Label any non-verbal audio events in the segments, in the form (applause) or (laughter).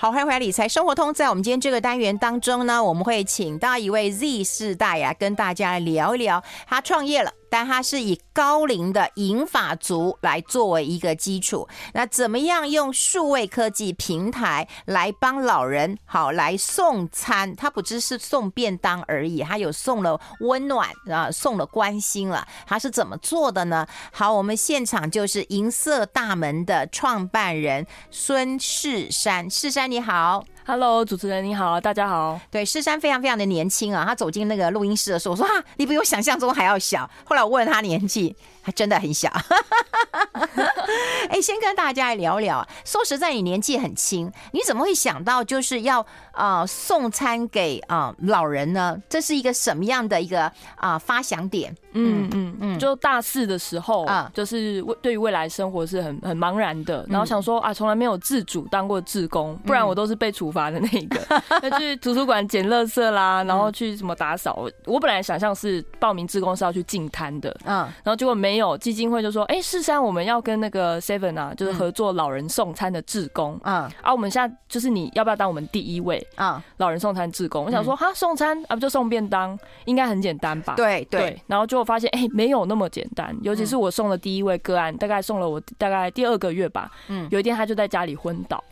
好，欢迎回来理财生活通。在我们今天这个单元当中呢，我们会请到一位 Z 世代呀、啊，跟大家聊一聊。他创业了，但它是以高龄的银发族来作为一个基础。那怎么样用数位科技平台来帮老人好来送餐？它不只是送便当而已，它有送了温暖啊，送了关心了。它是怎么做的呢？好，我们现场就是银色大门的创办人孙世山，世山。你好，Hello，主持人你好，大家好。对，诗珊非常非常的年轻啊，他走进那个录音室的时候，我说啊，你比我想象中还要小。后来我问他年纪。还真的很小，(laughs) 哎，先跟大家来聊聊。说实在，你年纪很轻，你怎么会想到就是要啊、呃、送餐给啊、呃、老人呢？这是一个什么样的一个啊、呃、发想点？嗯嗯嗯，就大四的时候啊，就是未对于未来生活是很很茫然的，然后想说啊，从来没有自主当过志工，不然我都是被处罚的那一个，(laughs) 那去图书馆捡垃圾啦，然后去什么打扫。我本来想象是报名志工是要去净滩的，嗯，然后结果没。有基金会就说：“哎、欸，世珊，我们要跟那个 Seven 啊，就是合作老人送餐的志工。啊，啊，我们现在就是你要不要当我们第一位啊？老人送餐志工？我想说，哈，送餐啊，不就送便当，应该很简单吧？对对，然后就发现，哎、欸，没有那么简单。尤其是我送了第一位个案，大概送了我大概第二个月吧。嗯，有一天他就在家里昏倒，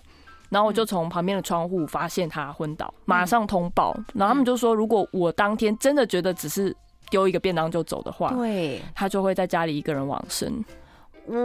然后我就从旁边的窗户发现他昏倒，马上通报。然后他们就说，如果我当天真的觉得只是。”丢一个便当就走的话，对，他就会在家里一个人往生。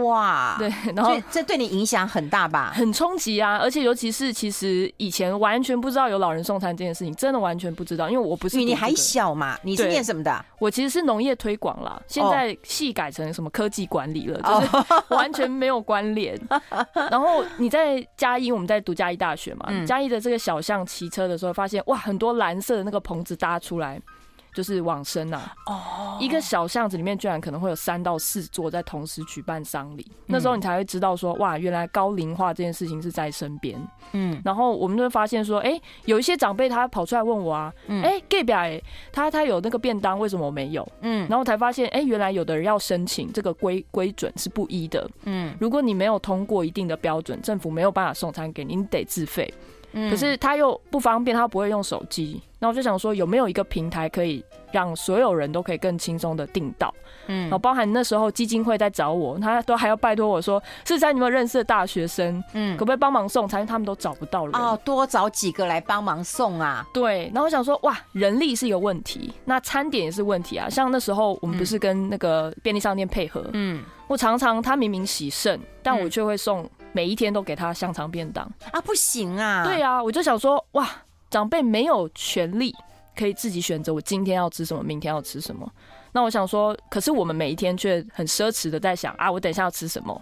哇，对，然后这对你影响很大吧？很冲击啊！而且尤其是其实以前完全不知道有老人送餐这件事情，真的完全不知道，因为我不是、这个、你，还小嘛？你是念什么的？我其实是农业推广啦，现在系改成什么科技管理了，就是完全没有关联。(laughs) 然后你在嘉义，我们在读嘉义大学嘛，嘉义的这个小巷骑车的时候，发现哇，很多蓝色的那个棚子搭出来。就是往生呐，哦，一个小巷子里面居然可能会有三到四座在同时举办丧礼，那时候你才会知道说，哇，原来高龄化这件事情是在身边，嗯，然后我们就会发现说，哎，有一些长辈他跑出来问我啊，哎，，gay 表哎，他他有那个便当，为什么我没有？嗯，然后才发现，哎，原来有的人要申请这个规规准是不一的，嗯，如果你没有通过一定的标准，政府没有办法送餐给你，你得自费。可是他又不方便，他不会用手机。那我就想说，有没有一个平台可以让所有人都可以更轻松的订到？嗯，然后包含那时候基金会在找我，他都还要拜托我说，是在，你有没有认识的大学生？嗯，可不可以帮忙送餐？他们都找不到人哦，多找几个来帮忙送啊。对，然后我想说，哇，人力是一个问题，那餐点也是问题啊。像那时候我们不是跟那个便利商店配合，嗯，我常常他明明洗肾，但我却会送。每一天都给他香肠便当啊，不行啊！对啊，我就想说，哇，长辈没有权利可以自己选择我今天要吃什么，明天要吃什么。那我想说，可是我们每一天却很奢侈的在想啊，我等一下要吃什么。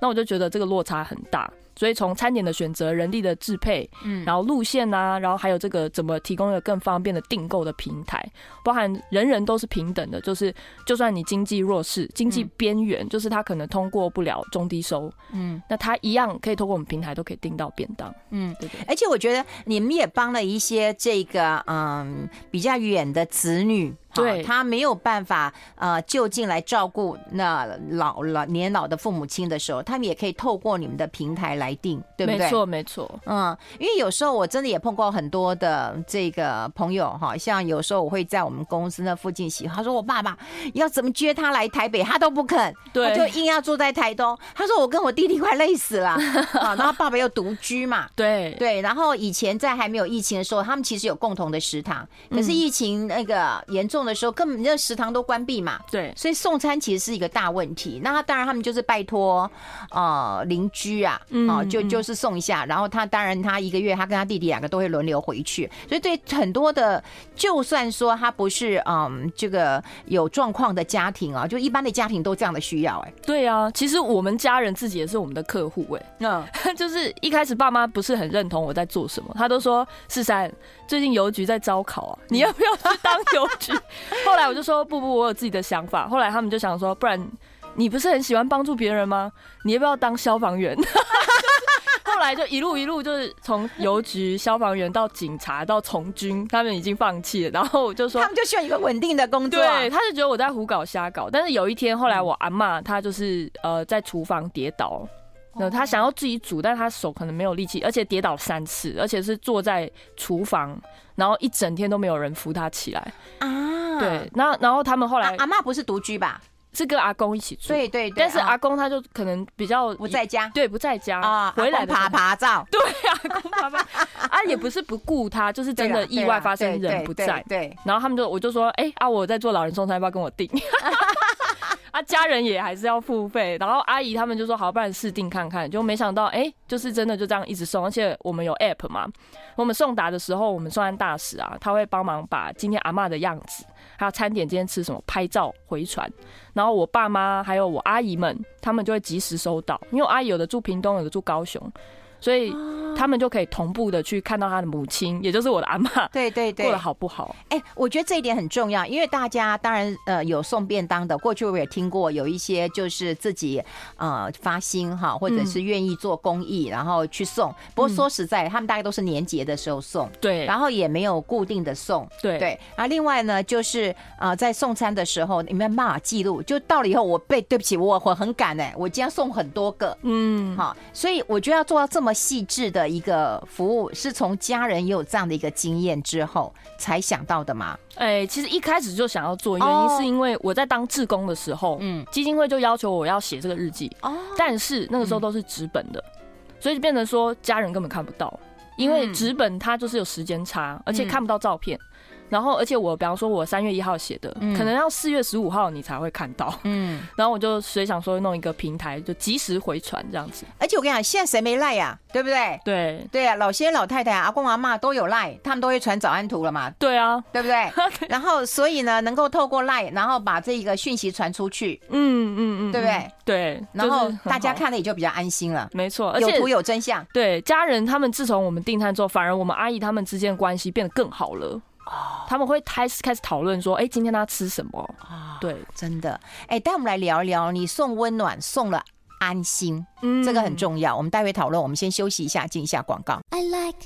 那我就觉得这个落差很大。所以从餐点的选择、人力的支配，嗯，然后路线啊，然后还有这个怎么提供一个更方便的订购的平台，包含人人都是平等的，就是就算你经济弱势、经济边缘，就是他可能通过不了中低收，嗯，那他一样可以通过我们平台都可以订到便当，嗯，对对。而且我觉得你们也帮了一些这个嗯比较远的子女。对，他没有办法呃就近来照顾那老了年老的父母亲的时候，他们也可以透过你们的平台来定，对不对？没错，没错。嗯，因为有时候我真的也碰过很多的这个朋友哈，像有时候我会在我们公司那附近洗，他说我爸爸要怎么接他来台北，他都不肯，对，他就硬要住在台东。他说我跟我弟弟快累死了 (laughs) 啊，然后爸爸又独居嘛，对对。然后以前在还没有疫情的时候，他们其实有共同的食堂，可是疫情那个严重。的时候根本那食堂都关闭嘛，对，所以送餐其实是一个大问题。那他当然他们就是拜托呃邻居啊，啊就就是送一下，然后他当然他一个月他跟他弟弟两个都会轮流回去，所以对很多的就算说他不是嗯这个有状况的家庭啊，就一般的家庭都这样的需要哎。对啊，其实我们家人自己也是我们的客户哎，嗯，(laughs) 就是一开始爸妈不是很认同我在做什么，他都说世珊最近邮局在招考啊，(laughs) 你要不要去当邮局？(laughs) 后来我就说不不，我有自己的想法。后来他们就想说，不然你不是很喜欢帮助别人吗？你要不要当消防员？(laughs) 后来就一路一路就是从邮局、消防员到警察到从军，他们已经放弃了。然后我就说，他们就需要一个稳定的工作。对，他就觉得我在胡搞瞎搞。但是有一天，后来我阿妈她就是呃在厨房跌倒。那他想要自己煮，但是他手可能没有力气，而且跌倒三次，而且是坐在厨房，然后一整天都没有人扶他起来啊。对，那然后他们后来阿妈不是独居吧？是跟阿公一起住。对对对，但是阿公他就可能比较不在家，对，不在家啊，回来爬爬照。对啊，阿公爬爬啊，也不是不顾他，就是真的意外发生，人不在。对，然后他们就我就说，哎啊，我在做老人送餐，要不要跟我订？(laughs) 啊，家人也还是要付费，然后阿姨他们就说好，不然试订看看，就没想到，哎、就是真的就这样一直送，而且我们有 app 嘛，我们送达的时候，我们送餐大使啊，他会帮忙把今天阿嬷的样子，还有餐点今天吃什么拍照回传，然后我爸妈还有我阿姨们，他们就会及时收到，因为阿姨有的住屏东，有的住高雄。所以他们就可以同步的去看到他的母亲，也就是我的阿妈，对对对，过得好不好？哎，我觉得这一点很重要，因为大家当然呃有送便当的，过去我也听过有一些就是自己呃发心哈，或者是愿意做公益，然后去送。不过说实在，他们大概都是年节的时候送，对，然后也没有固定的送，对对。然后另外呢，就是呃在送餐的时候，你们没办法记录，就到了以后我被对不起，我我很赶哎，我今天送很多个，嗯，好，所以我觉得要做到这么。细致的一个服务，是从家人也有这样的一个经验之后才想到的吗？哎、欸，其实一开始就想要做，原因是因为我在当志工的时候，嗯，基金会就要求我要写这个日记，哦，但是那个时候都是纸本的，所以就变成说家人根本看不到，因为纸本它就是有时间差，而且看不到照片。然后，而且我比方说，我三月一号写的，可能要四月十五号你才会看到。嗯，然后我就所以想说弄一个平台，就及时回传这样子。而且我跟你讲，现在谁没赖呀？对不对？对对啊，老先生、老太太、阿公、阿妈都有赖，他们都会传早安图了嘛。对啊，对不对？(laughs) 然后，所以呢，能够透过赖，然后把这个讯息传出去。嗯嗯嗯，对不对？对。然后大家看了也就比较安心了。没错，有图有真相。对，家人他们自从我们订餐之后，反而我们阿姨他们之间的关系变得更好了。他们会开始开始讨论说，哎，今天他吃什么？对，真的。哎，带我们来聊一聊，你送温暖，送了安心，嗯，这个很重要。我们待会讨论，我们先休息一下，进一下广告。I like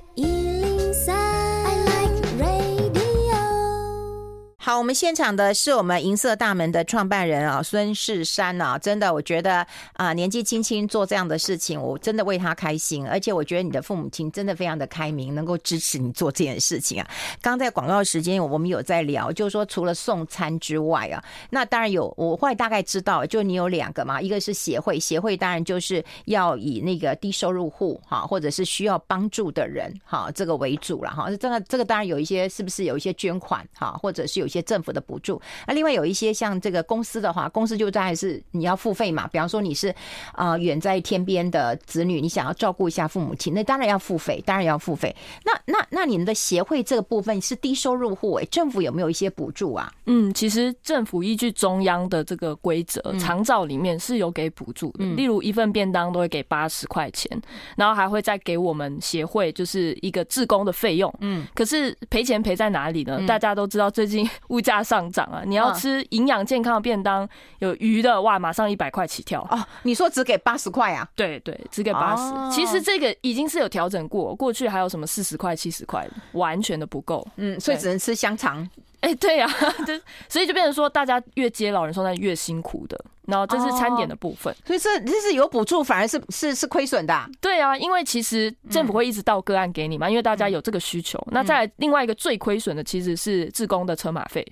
好，我们现场的是我们银色大门的创办人啊，孙世山啊，真的，我觉得啊、年纪轻轻做这样的事情，我真的为他开心，而且我觉得你的父母亲真的非常的开明，能够支持你做这件事情啊。刚在广告时间，我们有在聊，就是说除了送餐之外啊，那当然有，我后来大概知道，就你有两个嘛，一个是协会，协会当然就是要以那个低收入户哈，或者是需要帮助的人哈，这个为主了哈。这个这个当然有一些，是不是有一些捐款哈，或者是有。些政府的补助，那另外有一些像这个公司的话，公司就在是你要付费嘛。比方说你是啊远在天边的子女，你想要照顾一下父母亲，那当然要付费，当然要付费。那那那你们的协会这个部分是低收入户，哎，政府有没有一些补助啊？嗯，其实政府依据中央的这个规则，长照里面是有给补助的，例如一份便当都会给八十块钱，然后还会再给我们协会就是一个志工的费用。嗯，可是赔钱赔在哪里呢？大家都知道最近。物价上涨啊！你要吃营养健康的便当，有鱼的哇，马上一百块起跳哦。你说只给八十块啊？对对，只给八十。其实这个已经是有调整过，过去还有什么四十块、七十块，完全的不够。嗯，所以只能吃香肠。哎，对呀，(laughs) 就所以就变成说，大家越接老人送餐越辛苦的。然后这是餐点的部分，所以这这是有补助，反而是是是亏损的。对啊，因为其实政府会一直到个案给你嘛，因为大家有这个需求。那再来另外一个最亏损的其实是自工的车马费，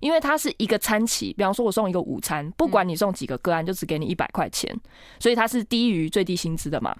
因为它是一个餐期，比方说我送一个午餐，不管你送几个个案，就只给你一百块钱，所以它是低于最低薪资的嘛。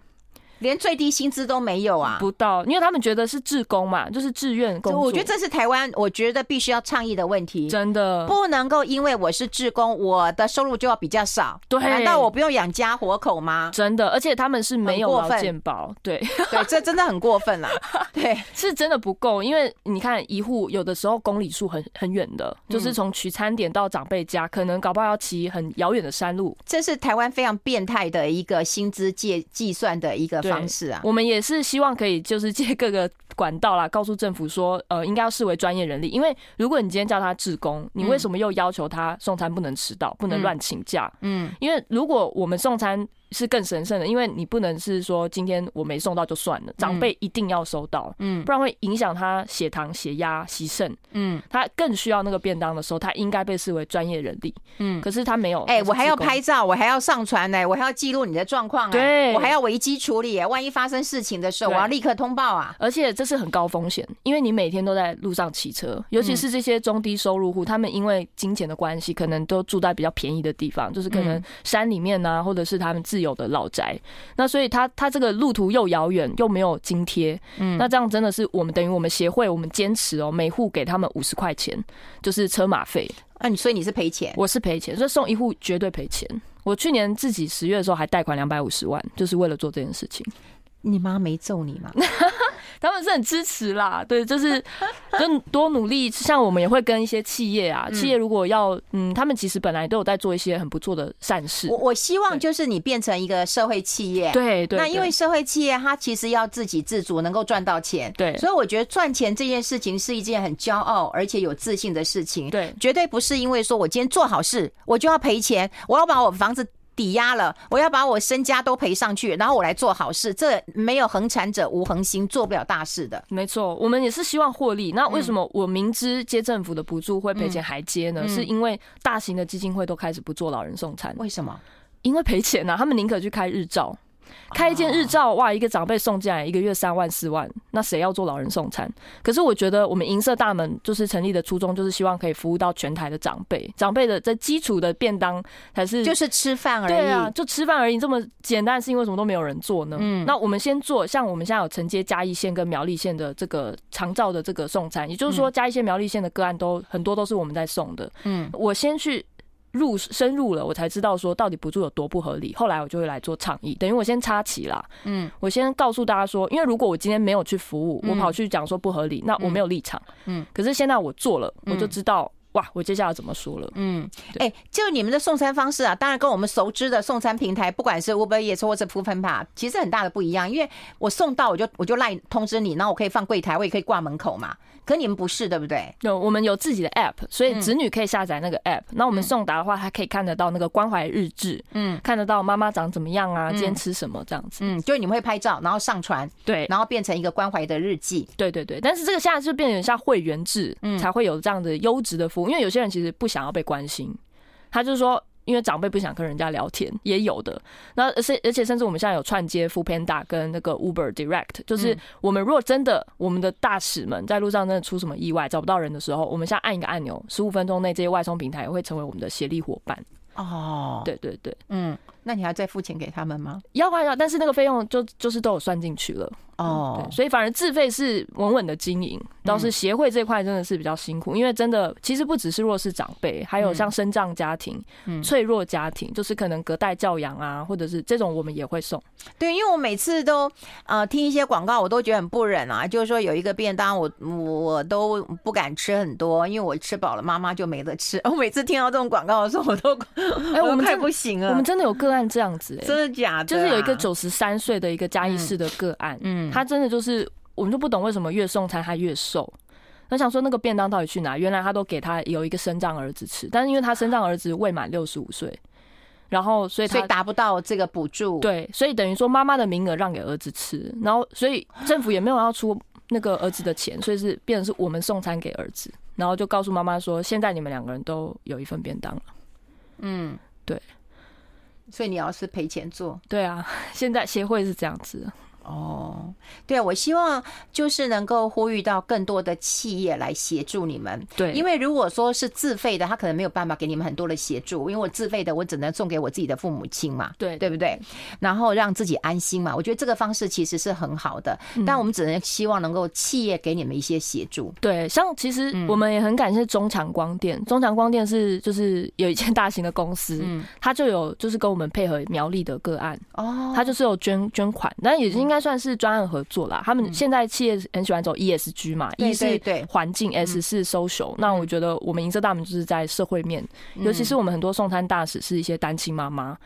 连最低薪资都没有啊？不到，因为他们觉得是志工嘛，就是志愿工作。我觉得这是台湾，我觉得必须要倡议的问题。真的不能够因为我是志工，我的收入就要比较少。对，难道我不用养家活口吗？真的，而且他们是没有劳健保。对对，这真的很过分了。(laughs) 对，(laughs) 是真的不够，因为你看一户有的时候公里数很很远的，就是从取餐点到长辈家，可能搞不好要骑很遥远的山路。这是台湾非常变态的一个薪资计计算的一个方式啊。我们也。也是希望可以，就是借各个管道啦，告诉政府说，呃，应该要视为专业人力。因为如果你今天叫他志工，你为什么又要求他送餐不能迟到，不能乱请假？嗯，因为如果我们送餐是更神圣的，因为你不能是说今天我没送到就算了，长辈一定要收到，嗯，不然会影响他血糖、血压、洗肾，嗯，他更需要那个便当的时候，他应该被视为专业人力，嗯，可是他没有，哎，我还要拍照，我还要上传呢，我还要记录你的状况啊，对，我还要危机处理，万一发生事情的时候，我要立刻通报啊，而且这是很高风险，因为你每天都在路上骑车，尤其是这些中低收入户，他们因为金钱的关系，可能都住在比较便宜的地方，就是可能山里面啊，或者是他们自有的老宅，那所以他他这个路途又遥远，又没有津贴，嗯，那这样真的是我们等于我们协会，我们坚持哦，每户给他们五十块钱，就是车马费。那你所以你是赔钱？我是赔钱，所以送一户绝对赔钱。我去年自己十月的时候还贷款两百五十万，就是为了做这件事情。你妈没揍你吗？(laughs) 他们是很支持啦，对，就是就多努力。像我们也会跟一些企业啊，企业如果要嗯，他们其实本来都有在做一些很不错的善事。我我希望就是你变成一个社会企业，对对。那因为社会企业它其实要自给自足，能够赚到钱，对。所以我觉得赚钱这件事情是一件很骄傲而且有自信的事情，对，绝对不是因为说我今天做好事我就要赔钱，我要把我房子。抵押了，我要把我身家都赔上去，然后我来做好事。这没有恒产者无恒心，做不了大事的。没错，我们也是希望获利。那为什么我明知接政府的补助会赔钱还接呢？是因为大型的基金会都开始不做老人送餐。为什么？因为赔钱啊，他们宁可去开日照。开一间日照，哇，一个长辈送进来一个月三万四万，那谁要做老人送餐？可是我觉得我们银色大门就是成立的初衷，就是希望可以服务到全台的长辈，长辈的在基础的便当才是就是吃饭而已，对啊，就吃饭而已，这么简单，是因为什么都没有人做呢？嗯，那我们先做，像我们现在有承接嘉义县跟苗栗县的这个长照的这个送餐，也就是说嘉义县、苗栗县的个案都很多都是我们在送的。嗯，我先去。入深入了，我才知道说到底补助有多不合理。后来我就会来做倡议，等于我先插旗啦。嗯，我先告诉大家说，因为如果我今天没有去服务，我跑去讲说不合理，那我没有立场。嗯，可是现在我做了，我就知道哇，我接下来怎么说了。嗯，哎，就你们的送餐方式啊，当然跟我们熟知的送餐平台，不管是 Uber Eats 或者 foodpanda，其实很大的不一样。因为我送到我就我就赖通知你，然后我可以放柜台，我也可以挂门口嘛。可你们不是对不对？有，我们有自己的 app，所以子女可以下载那个 app。那、嗯、我们送达的话，他可以看得到那个关怀日志，嗯，看得到妈妈长怎么样啊，今天吃什么这样子。嗯，就是你们会拍照，然后上传，对，然后变成一个关怀的日记。对对对，但是这个现在是变成像会员制，嗯，才会有这样的优质的服务。因为有些人其实不想要被关心，他就是说。因为长辈不想跟人家聊天，也有的。那而且而且甚至我们现在有串接 Foodpanda 跟那个 Uber Direct，就是我们如果真的我们的大使们在路上真的出什么意外找不到人的时候，我们现在按一个按钮，十五分钟内这些外送平台也会成为我们的协力伙伴。哦，对对对，嗯，那你还要再付钱给他们吗？要啊要，但是那个费用就就是都有算进去了。哦、oh.，所以反而自费是稳稳的经营，倒是协会这块真的是比较辛苦，因为真的其实不只是弱势长辈，还有像身障家庭、嗯、脆弱家庭，就是可能隔代教养啊，或者是这种我们也会送。对，因为我每次都呃听一些广告，我都觉得很不忍啊，就是说有一个便当我我都不敢吃很多，因为我吃饱了，妈妈就没得吃。(laughs) 我每次听到这种广告的时候，我都哎，我们快不行了。我们真的有个案这样子、欸，真的假的、啊？就是有一个九十三岁的一个嘉义市的个案，嗯。他真的就是，我们就不懂为什么越送餐他越瘦。我想说那个便当到底去哪？原来他都给他有一个生障儿子吃，但是因为他生障儿子未满六十五岁，然后所以他达不到这个补助。对，所以等于说妈妈的名额让给儿子吃，然后所以政府也没有要出那个儿子的钱，所以是变成是我们送餐给儿子，然后就告诉妈妈说，现在你们两个人都有一份便当了。嗯，对，所以你要是赔钱做，对啊，现在协会是这样子。哦，对啊，我希望就是能够呼吁到更多的企业来协助你们。对，因为如果说是自费的，他可能没有办法给你们很多的协助，因为我自费的，我只能送给我自己的父母亲嘛。对，对不对？然后让自己安心嘛。我觉得这个方式其实是很好的，但我们只能希望能够企业给你们一些协助。对，像其实我们也很感谢中强光电，中强光电是就是有一间大型的公司，嗯，他就有就是跟我们配合苗栗的个案，哦，他就是有捐捐款，但也是应该。该算是专案合作啦。他们现在企业很喜欢走 ESG 嘛，E 是环境，S 是 social。那我觉得我们银色大门就是在社会面，尤其是我们很多送餐大使是一些单亲妈妈，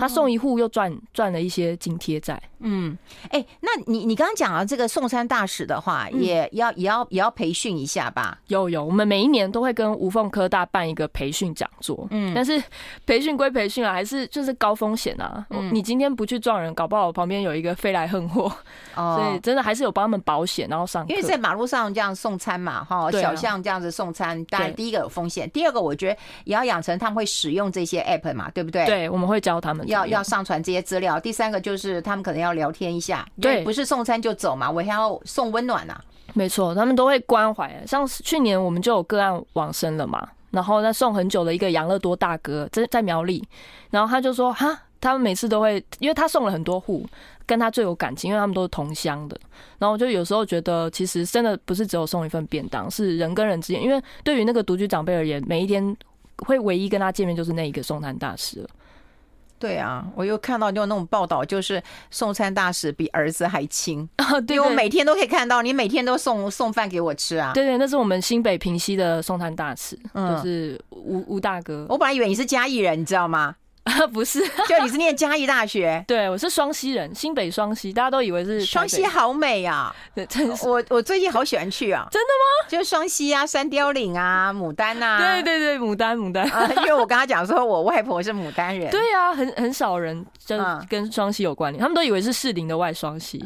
他送一户又赚赚了一些津贴在。嗯，哎，那你你刚刚讲了这个送餐大使的话，也要也要也要培训一下吧？有有，我们每一年都会跟无缝科大办一个培训讲座。嗯，但是培训归培训啊，还是就是高风险啊。你今天不去撞人，搞不好旁边有一个飞来横祸。哦，(laughs) 所以真的还是有帮他们保险，然后上。因为在马路上这样送餐嘛，哈，小巷这样子送餐，当然第一个有风险，第二个我觉得也要养成他们会使用这些 app 嘛，对不对？对，我们会教他们要要上传这些资料。第三个就是他们可能要聊天一下，对，不是送餐就走嘛，我还要送温暖呐。没错，他们都会关怀。像去年我们就有个案往生了嘛，然后那送很久的一个养乐多大哥在在苗栗，然后他就说哈，他们每次都会，因为他送了很多户，跟他最有感情，因为他们都是同乡的。然后我就有时候觉得，其实真的不是只有送一份便当，是人跟人之间，因为对于那个独居长辈而言，每一天会唯一跟他见面就是那一个送餐大使了。对啊，我又看到就那种报道，就是送餐大使比儿子还亲啊！(laughs) 对，我每天都可以看到，你每天都送送饭给我吃啊！对对，那是我们新北平西的送餐大使，就是吴吴大哥。我本来以为你是嘉义人，你知道吗？(laughs) 啊，不是，(laughs) 就你是念嘉义大学？(laughs) 对，我是双溪人，新北双溪，大家都以为是双溪，好美啊！对，真是我我最近好喜欢去啊！真的吗？就是双溪啊，山雕岭啊，牡丹啊，对对对，牡丹牡丹啊，因为我跟他讲说，我外婆是牡丹人。对啊，很很少人就跟双溪有关联，他们都以为是士林的外双溪。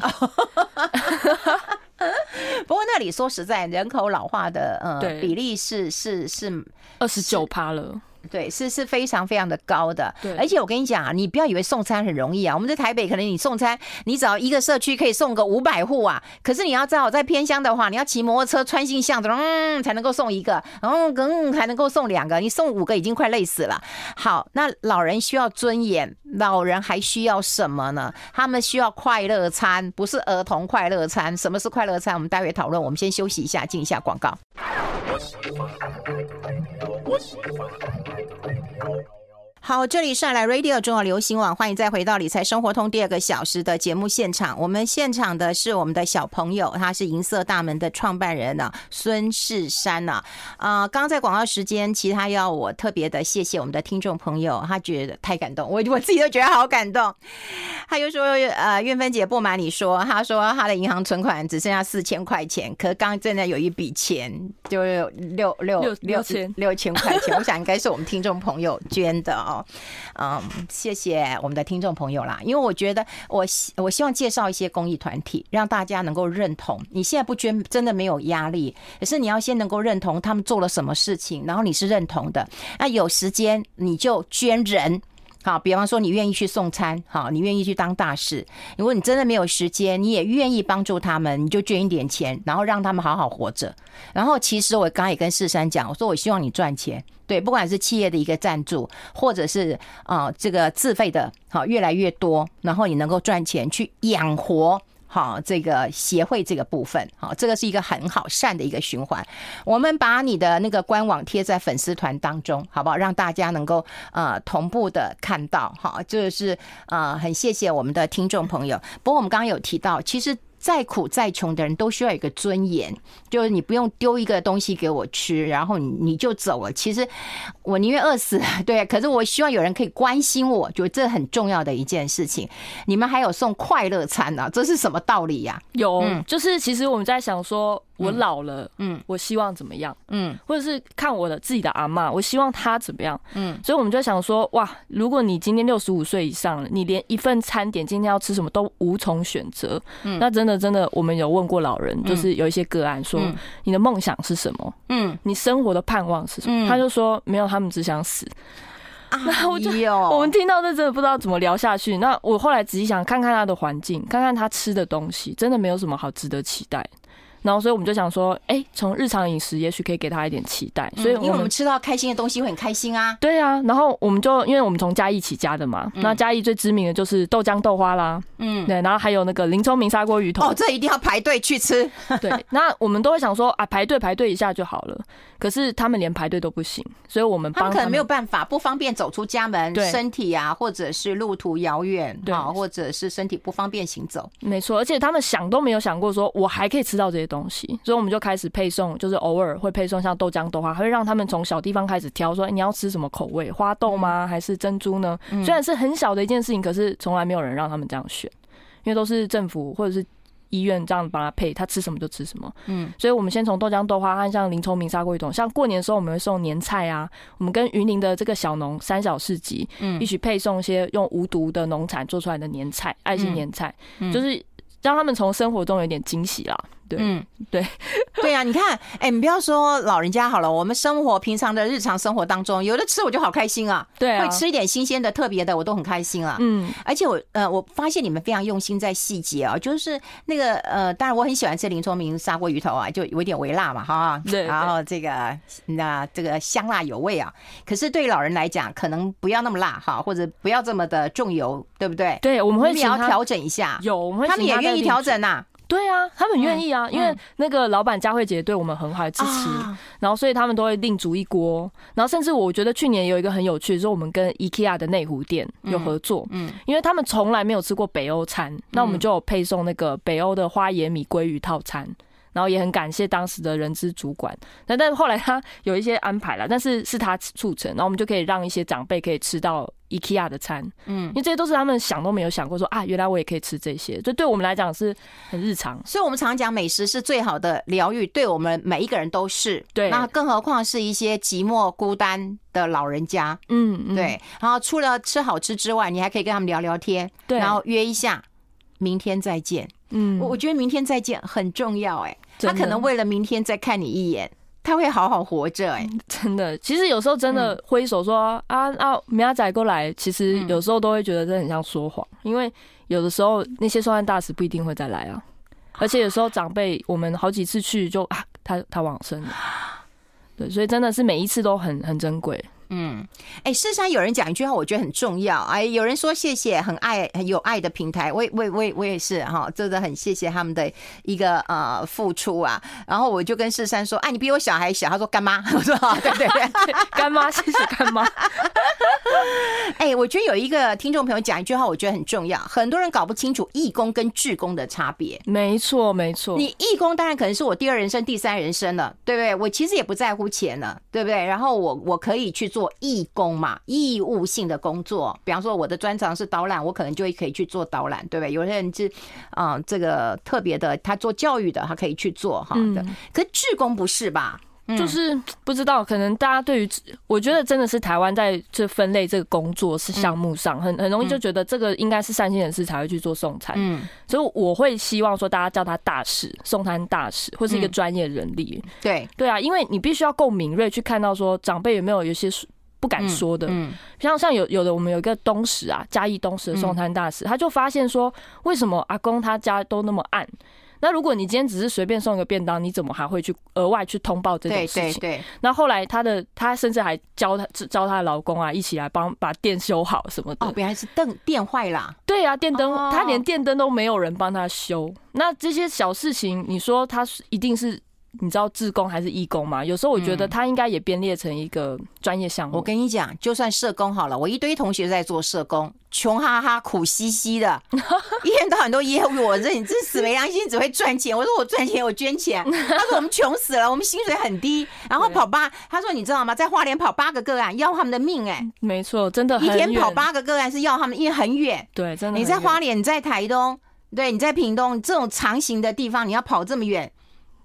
不过那里说实在，人口老化的呃比例是是是二十九趴了。对，是是非常非常的高的，对。而且我跟你讲啊，你不要以为送餐很容易啊。我们在台北，可能你送餐，你只要一个社区可以送个五百户啊。可是你要知道，在偏乡的话，你要骑摩托车穿进巷子，嗯，才能够送一个，然后嗯，才能够送两个。你送五个已经快累死了。好，那老人需要尊严，老人还需要什么呢？他们需要快乐餐，不是儿童快乐餐。什么是快乐餐？我们待会讨论。我们先休息一下，进一下广告。Thank you. 好，这里是来 Radio 中国流行网，欢迎再回到理财生活通第二个小时的节目现场。我们现场的是我们的小朋友，他是银色大门的创办人呢，孙世山呢。啊，刚刚在广告时间，其他要我特别的谢谢我们的听众朋友，他觉得太感动，我我自己都觉得好感动。他又说，呃，韵芬姐不瞒你说，他说他的银行存款只剩下四千块钱，可刚刚真的有一笔钱，就六六六六千六千块钱，我想应该是我们听众朋友捐的哦。嗯，谢谢我们的听众朋友啦，因为我觉得我希我希望介绍一些公益团体，让大家能够认同。你现在不捐，真的没有压力，可是你要先能够认同他们做了什么事情，然后你是认同的。那有时间你就捐人，好，比方说你愿意去送餐，好，你愿意去当大使。如果你真的没有时间，你也愿意帮助他们，你就捐一点钱，然后让他们好好活着。然后其实我刚刚也跟世山讲，我说我希望你赚钱。对，不管是企业的一个赞助，或者是啊、呃、这个自费的，好越来越多，然后你能够赚钱去养活好这个协会这个部分，好这个是一个很好善的一个循环。我们把你的那个官网贴在粉丝团当中，好不好？让大家能够呃同步的看到，好，就是呃很谢谢我们的听众朋友。不过我们刚刚有提到，其实。再苦再穷的人都需要一个尊严，就是你不用丢一个东西给我吃，然后你你就走了。其实我宁愿饿死，(laughs) 对，可是我希望有人可以关心我，觉得这很重要的一件事情。你们还有送快乐餐呢、啊，这是什么道理呀、啊？有，就是其实我们在想说。我老了，嗯，我希望怎么样，嗯，或者是看我的自己的阿妈，我希望她怎么样，嗯，所以我们就想说，哇，如果你今天六十五岁以上了，你连一份餐点今天要吃什么都无从选择，嗯，那真的真的，我们有问过老人，就是有一些个案说，你的梦想是什么？嗯，你生活的盼望是什么？他就说没有，他们只想死。(laughs) 那我就 (laughs) 我们听到这真的不知道怎么聊下去。那我后来仔细想看看他的环境，看看他吃的东西，真的没有什么好值得期待。然后所以我们就想说，哎、欸，从日常饮食也许可以给他一点期待。所以因为我们吃到开心的东西会很开心啊。对啊，然后我们就因为我们从嘉义起家的嘛，那嘉义最知名的就是豆浆豆花啦，嗯，对，然后还有那个林聪明砂锅鱼头，哦，这一定要排队去吃。(laughs) 对，那我们都会想说啊，排队排队一下就好了。可是他们连排队都不行，所以我们帮他们，他们可能没有办法，不方便走出家门，身体啊，或者是路途遥远，对，或者是身体不方便行走。没错，而且他们想都没有想过说，我还可以吃到这些东西，所以我们就开始配送，就是偶尔会配送像豆浆豆花，会让他们从小地方开始挑，说、欸、你要吃什么口味，花豆吗，还是珍珠呢？虽然是很小的一件事情，可是从来没有人让他们这样选，因为都是政府或者是。医院这样帮他配，他吃什么就吃什么。嗯，所以我们先从豆浆豆花和像林聪明砂锅鱼头，像过年的时候我们会送年菜啊。我们跟云林的这个小农三小市集，嗯，一起配送一些用无毒的农产做出来的年菜，爱心年菜，就是让他们从生活中有点惊喜啦。对，嗯，对，(laughs) 对呀，你看，哎、欸，你不要说老人家好了，我们生活平常的日常生活当中，有的吃我就好开心啊，对啊，会吃一点新鲜的、特别的，我都很开心啊，嗯，而且我呃，我发现你们非常用心在细节啊，就是那个呃，当然我很喜欢吃林聪明砂锅鱼头啊，就有一点微辣嘛，哈，对，然后这个那这个香辣有味啊，可是对于老人来讲，可能不要那么辣哈，或者不要这么的重油，对不对？对，我们会也要调整一下，有，我们会他们也愿意调整呐。对啊，他们愿意啊，因为那个老板佳慧姐对我们很好，支持，然后所以他们都会另煮一锅，然后甚至我觉得去年有一个很有趣是我们跟 IKEA 的内湖店有合作，嗯，因为他们从来没有吃过北欧餐，那我们就有配送那个北欧的花椰米鲑鱼套餐。然后也很感谢当时的人资主管，但但后来他有一些安排了，但是是他促成，然后我们就可以让一些长辈可以吃到 IKEA 的餐，嗯，因为这些都是他们想都没有想过说啊，原来我也可以吃这些，这对我们来讲是很日常。所以我们常讲美食是最好的疗愈，对我们每一个人都是。对，那更何况是一些寂寞孤单的老人家，嗯，对。然后除了吃好吃之外，你还可以跟他们聊聊天，对，然后约一下，明天再见。嗯，我我觉得明天再见很重要，哎。他可能为了明天再看你一眼，他会好好活着。哎，真的，其实有时候真的挥手说啊啊，明仔载过来，其实有时候都会觉得这很像说谎，因为有的时候那些送餐大使不一定会再来啊，而且有时候长辈我们好几次去就啊，他他往生了，对，所以真的是每一次都很很珍贵。嗯，哎，事实上有人讲一句话，我觉得很重要。哎，有人说谢谢，很爱很有爱的平台，我我我我也是哈，真的很谢谢他们的一个呃付出啊。然后我就跟世山说，哎，你比我小还小，他说干妈，(laughs) 我说对对对，(laughs) 干妈，谢谢干妈。(laughs) 哎，我觉得有一个听众朋友讲一句话，我觉得很重要，很多人搞不清楚义工跟志工的差别。没错，没错。你义工当然可能是我第二人生、第三人生了，对不对？我其实也不在乎钱了，对不对？然后我我可以去做。义工嘛，义务性的工作，比方说我的专长是导览，我可能就可以去做导览，对不对？有些人是啊、呃，这个特别的，他做教育的，他可以去做哈的。可是志工不是吧？就是不知道，可能大家对于，我觉得真的是台湾在这分类这个工作是项目上，很很容易就觉得这个应该是善心人士才会去做送餐。嗯，所以我会希望说大家叫他大使，送餐大使，或是一个专业人力。对。对啊，因为你必须要够敏锐去看到说长辈有没有有些不敢说的，嗯。像像有有的我们有一个东石啊，嘉义东石的送餐大使，他就发现说，为什么阿公他家都那么暗？那如果你今天只是随便送一个便当，你怎么还会去额外去通报这件事情？对对。那后来他的他甚至还教他教他的老公啊，一起来帮把电修好什么的。哦，原来是灯电坏了。对啊，电灯他连电灯都没有人帮他修。那这些小事情，你说他一定是？你知道志工还是义工吗？有时候我觉得他应该也编列成一个专业项目。我跟你讲，就算社工好了，我一堆同学在做社工，穷哈哈、苦兮兮的，(laughs) 一天到晚都噎我，这你这死没良心，只会赚钱。我说我赚钱，我捐钱。他说我们穷死了，我们薪水很低，然后跑八。他说你知道吗？在花莲跑八个个案，要他们的命哎。没错，真的，一天跑八个个案是要他们，因为很远。对，真的。你在花莲，你在台东，对，你在屏东这种长行的地方，你要跑这么远。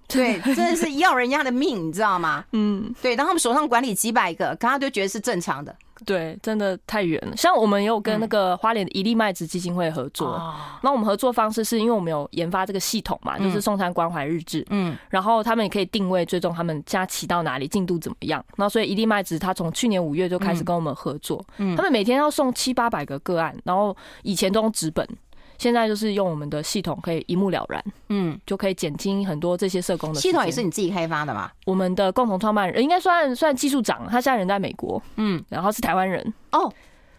(laughs) 对，真的是要人家的命，你知道吗？(laughs) 嗯，对，当他们手上管理几百个，刚刚就觉得是正常的。对，真的太远了。像我们也有跟那个花莲的一粒麦子基金会合作，那我们合作方式是因为我们有研发这个系统嘛，就是送餐关怀日志，嗯，然后他们也可以定位追踪他们家骑到哪里，进度怎么样。那所以一粒麦子他从去年五月就开始跟我们合作，嗯，他们每天要送七八百个个案，然后以前都用纸本。现在就是用我们的系统可以一目了然，嗯，就可以减轻很多这些社工的。系统也是你自己开发的吗？我们的共同创办人应该算算技术长，他现在人在美国，嗯，然后是台湾人。哦，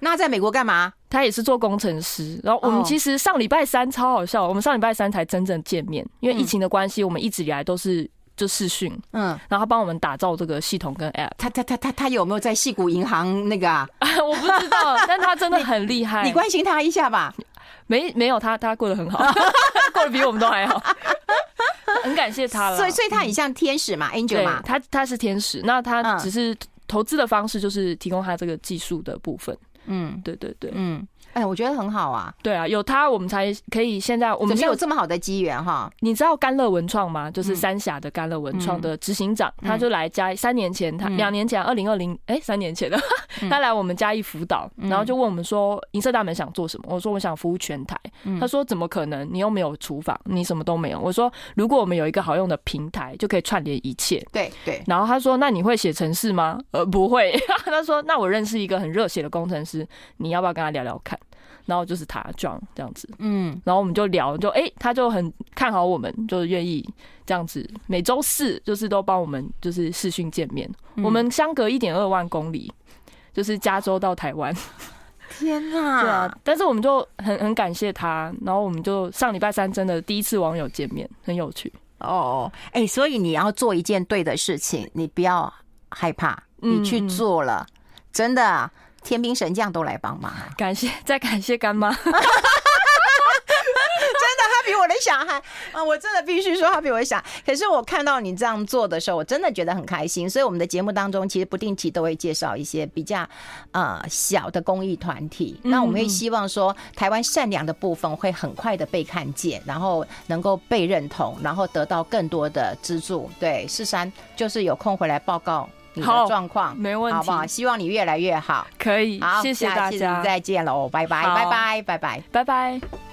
那在美国干嘛？他也是做工程师。然后我们其实上礼拜三超好笑，我们上礼拜三才真正见面，因为疫情的关系，我们一直以来都是。就视讯，嗯，然后他帮我们打造这个系统跟 App。他他他他他有没有在戏谷银行那个啊？(laughs) 我不知道，但他真的很厉害。(laughs) 你关心他一下吧。没没有他，他过得很好，(laughs) 过得比我们都还好。(laughs) 很感谢他了。所以所以他很像天使嘛，Angel 嘛。他他是天使，那他只是投资的方式就是提供他这个技术的部分。嗯，对对对，嗯。哎，我觉得很好啊。对啊，有他我们才可以现在我们没有这么好的机缘哈。你知道甘乐文创吗？就是三峡的甘乐文创的执行长，他就来嘉义。三年前，他两年前，二零二零，哎，三年前的，他来我们嘉义辅导，然后就问我们说，银色大门想做什么？我说我想服务全台。他说怎么可能？你又没有厨房，你什么都没有。我说如果我们有一个好用的平台，就可以串联一切。对对。然后他说那你会写程式吗？呃，不会。(laughs) 他说那我认识一个很热血的工程师，你要不要跟他聊聊看？然后就是他 John 这样子，嗯，然后我们就聊，就哎、欸，他就很看好我们，就愿意这样子，每周四就是都帮我们就是视讯见面。嗯、我们相隔一点二万公里，就是加州到台湾。天呐！(laughs) 对啊，但是我们就很很感谢他，然后我们就上礼拜三真的第一次网友见面，很有趣。哦，哎、欸，所以你要做一件对的事情，你不要害怕，你去做了，嗯、真的。天兵神将都来帮忙，感谢，再感谢干妈，(laughs) 真的，他比我的小孩啊，我真的必须说他比我小。可是我看到你这样做的时候，我真的觉得很开心。所以我们的节目当中，其实不定期都会介绍一些比较呃小的公益团体。那我们会希望说，台湾善良的部分会很快的被看见，然后能够被认同，然后得到更多的资助。对，四三就是有空回来报告。你的状况没问题，好不好？希望你越来越好。可以，好，谢谢大家，再见喽，拜拜，拜拜，拜拜，拜拜。